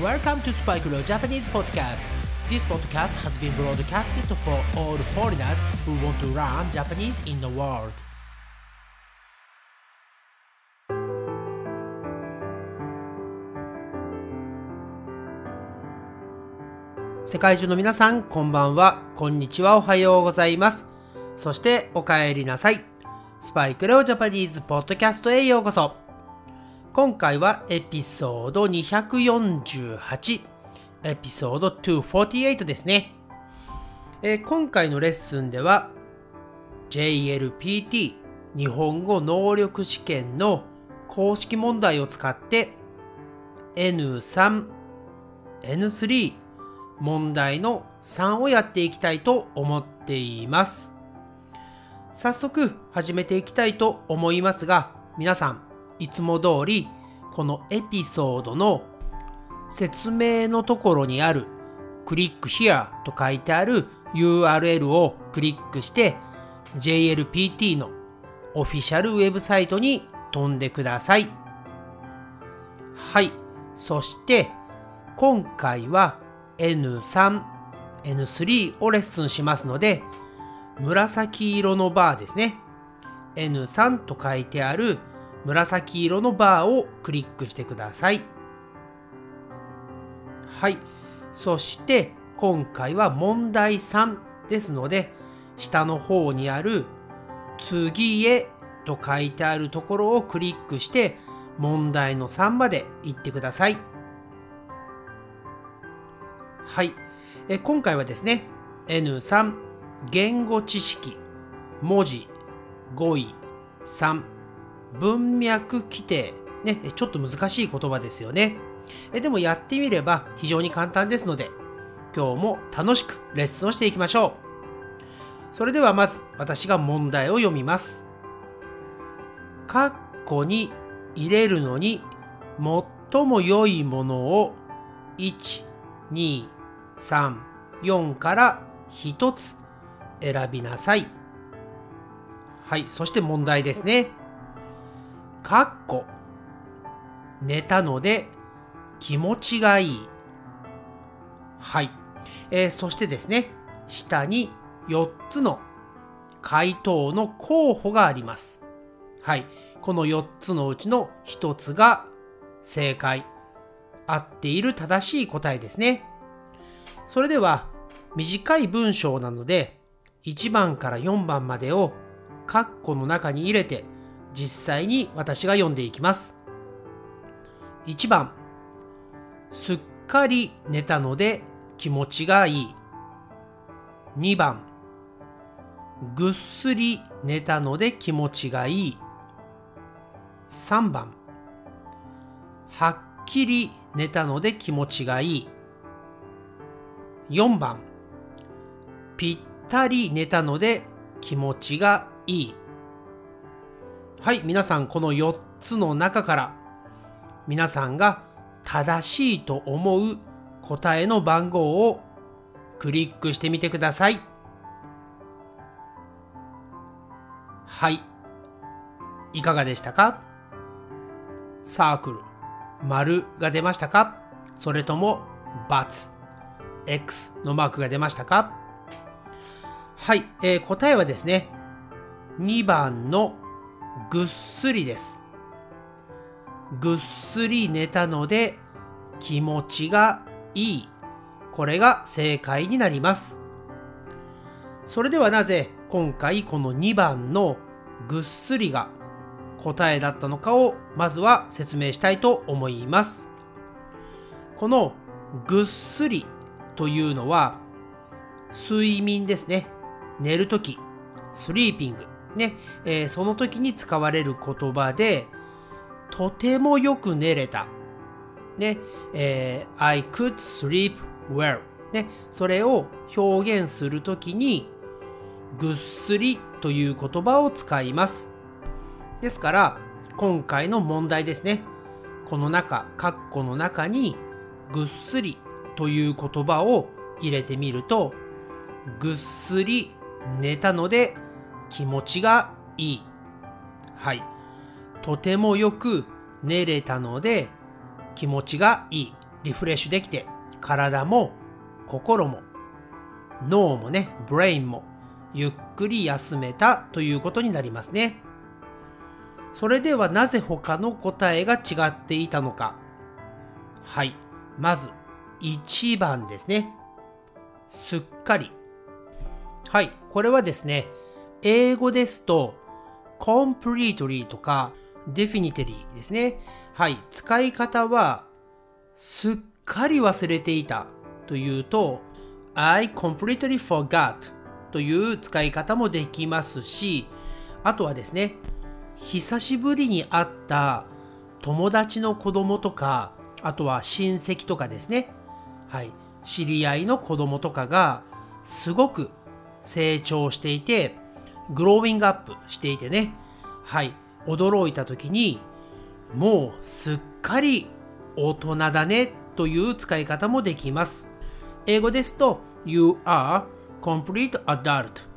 Welcome to Spike Leo Japanese Podcast. This podcast has been broadcasted for all foreigners who want to learn Japanese in the world. 世界中の皆さん、こんばんは、こんにちは、おはようございます。そして、お帰りなさい。スパイクレオジャパニーズポッドキャストへようこそ。今回はエピソード248、エピソード248ですね。えー、今回のレッスンでは JLPT 日本語能力試験の公式問題を使って N3、N3 問題の3をやっていきたいと思っています。早速始めていきたいと思いますが、皆さんいつも通りこのエピソードの説明のところにあるクリック here と書いてある URL をクリックして JLPT のオフィシャルウェブサイトに飛んでください。はい。そして今回は N3、N3 をレッスンしますので紫色のバーですね。N3 と書いてある紫色のバーをクリックしてください。はい。そして今回は問題3ですので下の方にある次へと書いてあるところをクリックして問題の3まで行ってください。はい。え今回はですね N3 言語知識文字語彙3文脈規定。ね、ちょっと難しい言葉ですよね。えでもやってみれば非常に簡単ですので、今日も楽しくレッスンをしていきましょう。それではまず私が問題を読みます。カッコに入れるのに最も良いものを1、2、3、4から1つ選びなさい。はい、そして問題ですね。かっこ寝たので気持ちがいい。はい。えー、そしてですね、下に4つの回答の候補があります。はい。この4つのうちの1つが正解。合っている正しい答えですね。それでは短い文章なので1番から4番までをカッコの中に入れて実際に私が読んでいきます。1番、すっかり寝たので気持ちがいい。2番、ぐっすり寝たので気持ちがいい。3番、はっきり寝たので気持ちがいい。4番、ぴったり寝たので気持ちがいい。はい、皆さんこの4つの中から皆さんが正しいと思う答えの番号をクリックしてみてください。はい。いかがでしたか？サークル、丸が出ましたか？それとも×、X のマークが出ましたか？はい、えー、答えはですね、2番のぐっすりです。ぐっすり寝たので気持ちがいい。これが正解になります。それではなぜ今回この2番のぐっすりが答えだったのかをまずは説明したいと思います。このぐっすりというのは睡眠ですね。寝るとき、スリーピング。ね、えー、その時に使われる言葉で、とてもよく寝れた。ね、えー、I could sleep well。ね、それを表現するときに、ぐっすりという言葉を使います。ですから、今回の問題ですね。この中、括弧の中に、ぐっすりという言葉を入れてみると、ぐっすり寝たので気持ちがいい。はい。とてもよく寝れたので気持ちがいい。リフレッシュできて、体も心も脳もね、ブレインもゆっくり休めたということになりますね。それではなぜ他の答えが違っていたのか。はい。まず、1番ですね。すっかり。はい。これはですね、英語ですと、completely とか definitely ですね。はい。使い方は、すっかり忘れていたというと、I completely forgot という使い方もできますし、あとはですね、久しぶりに会った友達の子供とか、あとは親戚とかですね、はい、知り合いの子供とかがすごく成長していて、グローイングアップしていてね、はい、驚いた時に、もうすっかり大人だねという使い方もできます。英語ですと、You are complete adult。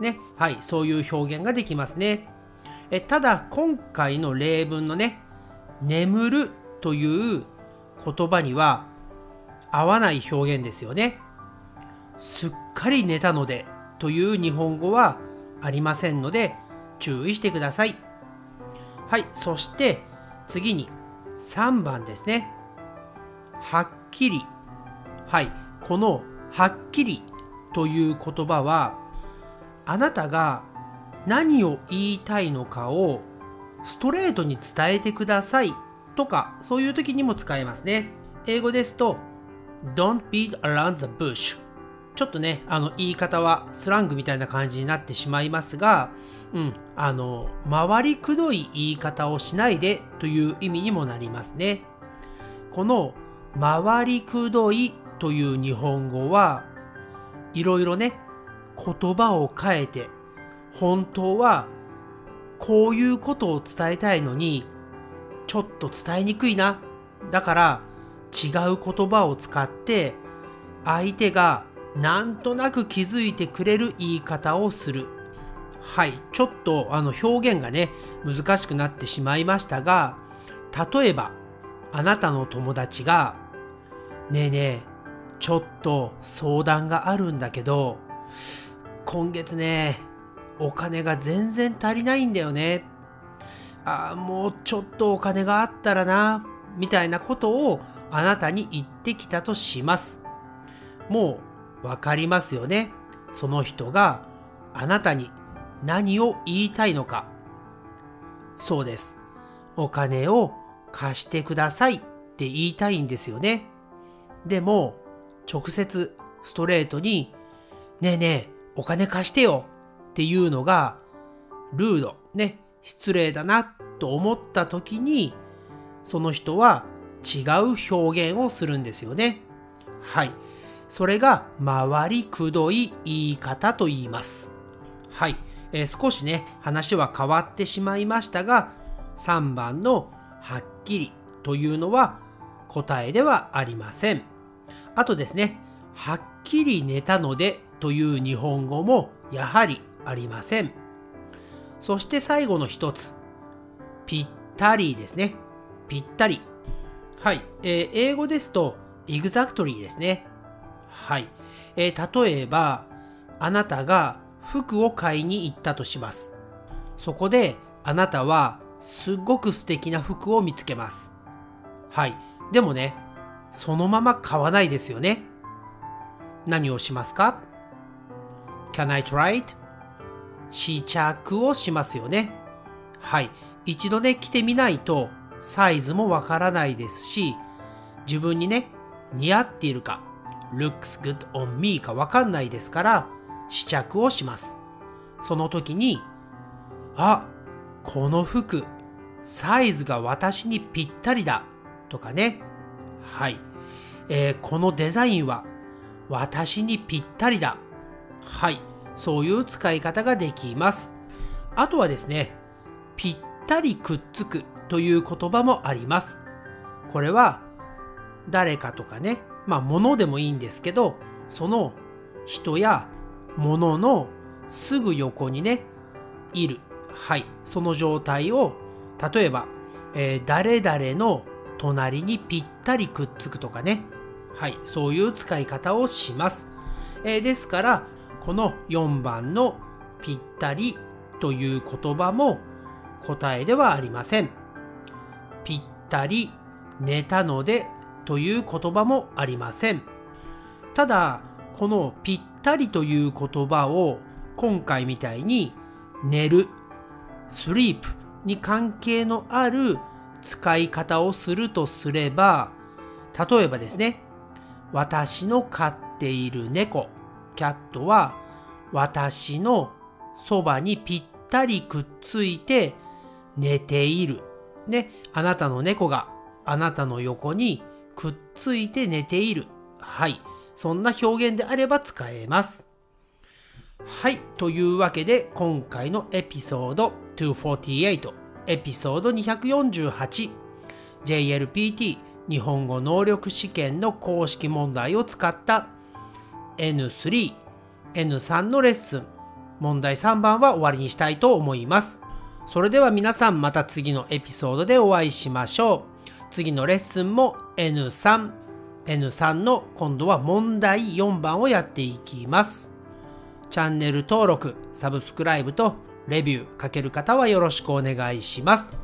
ね、はい、そういう表現ができますね。えただ、今回の例文のね、眠るという言葉には合わない表現ですよね。すっかり寝たのでという日本語はありませんので注意してください。はい、そして次に3番ですね。はっきり。はい、このはっきりという言葉はあなたが何を言いたいのかをストレートに伝えてくださいとかそういう時にも使えますね。英語ですと Don't beat around the bush ちょっとね、あの言い方はスラングみたいな感じになってしまいますが、うん、あの、回りくどい言い方をしないでという意味にもなりますね。この回りくどいという日本語はいろいろね言葉を変えて本当はこういうことを伝えたいのにちょっと伝えにくいなだから違う言葉を使って相手がなんとなく気づいてくれる言い方をするはいちょっとあの表現がね難しくなってしまいましたが例えばあなたの友達がねえねえちょっと相談があるんだけど、今月ね、お金が全然足りないんだよね。ああ、もうちょっとお金があったらな、みたいなことをあなたに言ってきたとします。もうわかりますよね。その人があなたに何を言いたいのか。そうです。お金を貸してくださいって言いたいんですよね。でも、直接ストレートに、ねえねえ、お金貸してよっていうのが、ルード、ね、失礼だなと思った時に、その人は違う表現をするんですよね。はい。それが回りくどい言い方と言います。はい。えー、少しね、話は変わってしまいましたが、3番のはっきりというのは答えではありません。あとですね、はっきり寝たのでという日本語もやはりありません。そして最後の一つ、ぴったりですね。ぴったり。はい。えー、英語ですと、exactly ですね。はい。えー、例えば、あなたが服を買いに行ったとします。そこで、あなたはすっごく素敵な服を見つけます。はい。でもね、そのまま買わないですよね。何をしますか ?Can I try it? 試着をしますよね。はい。一度ね、着てみないとサイズもわからないですし、自分にね、似合っているか、looks good on me かわかんないですから、試着をします。その時に、あ、この服、サイズが私にぴったりだとかね、はい。えー、このデザインは私にぴったりだ。はい。そういう使い方ができます。あとはですね、ぴったりくっつくという言葉もあります。これは誰かとかね、まあ物でもいいんですけど、その人や物のすぐ横にね、いる。はい。その状態を、例えば、えー、誰々の隣にぴったりくっつくとかね。はい、そういう使い方をします。えー、ですから、この4番のぴったりという言葉も答えではありません。ぴったり寝たのでという言葉もありません。ただ、このぴったりという言葉を今回みたいに寝る、スリープに関係のある使い方をするとすれば、例えばですね、私の飼っている猫、キャットは私のそばにぴったりくっついて寝ている。ね、あなたの猫があなたの横にくっついて寝ている。はい。そんな表現であれば使えます。はい。というわけで、今回のエピソード248、エピソード248、JLPT 日本語能力試験の公式問題を使った N3、N3 のレッスン、問題3番は終わりにしたいと思います。それでは皆さんまた次のエピソードでお会いしましょう。次のレッスンも N3、N3 の今度は問題4番をやっていきます。チャンネル登録、サブスクライブとレビューかける方はよろしくお願いします。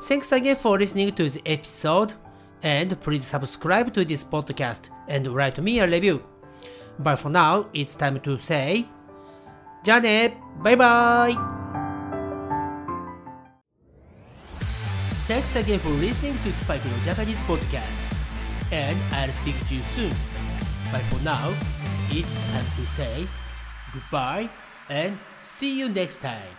Thanks again for listening to the episode and please subscribe to this podcast and write me a review. But for now, it's time to say じゃあねバイバイ Thanks again for listening to Spike no Japanese podcast. And I'll speak to you soon. But for now, it's time to say goodbye and see you next time.